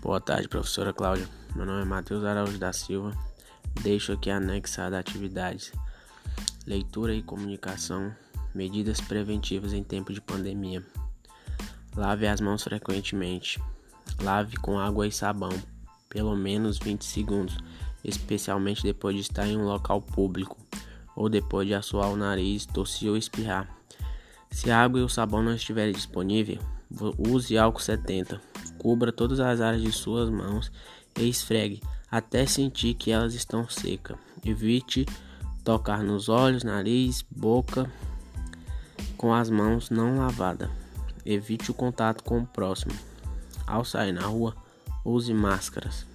Boa tarde, professora Cláudia. Meu nome é Matheus Araújo da Silva. Deixo aqui anexada atividades: leitura e comunicação, medidas preventivas em tempo de pandemia. Lave as mãos frequentemente. Lave com água e sabão, pelo menos 20 segundos, especialmente depois de estar em um local público ou depois de assoar o nariz, tossir ou espirrar. Se a água e o sabão não estiverem disponíveis, use álcool 70. Cubra todas as áreas de suas mãos e esfregue até sentir que elas estão secas. Evite tocar nos olhos, nariz, boca com as mãos não lavadas. Evite o contato com o próximo. Ao sair na rua, use máscaras.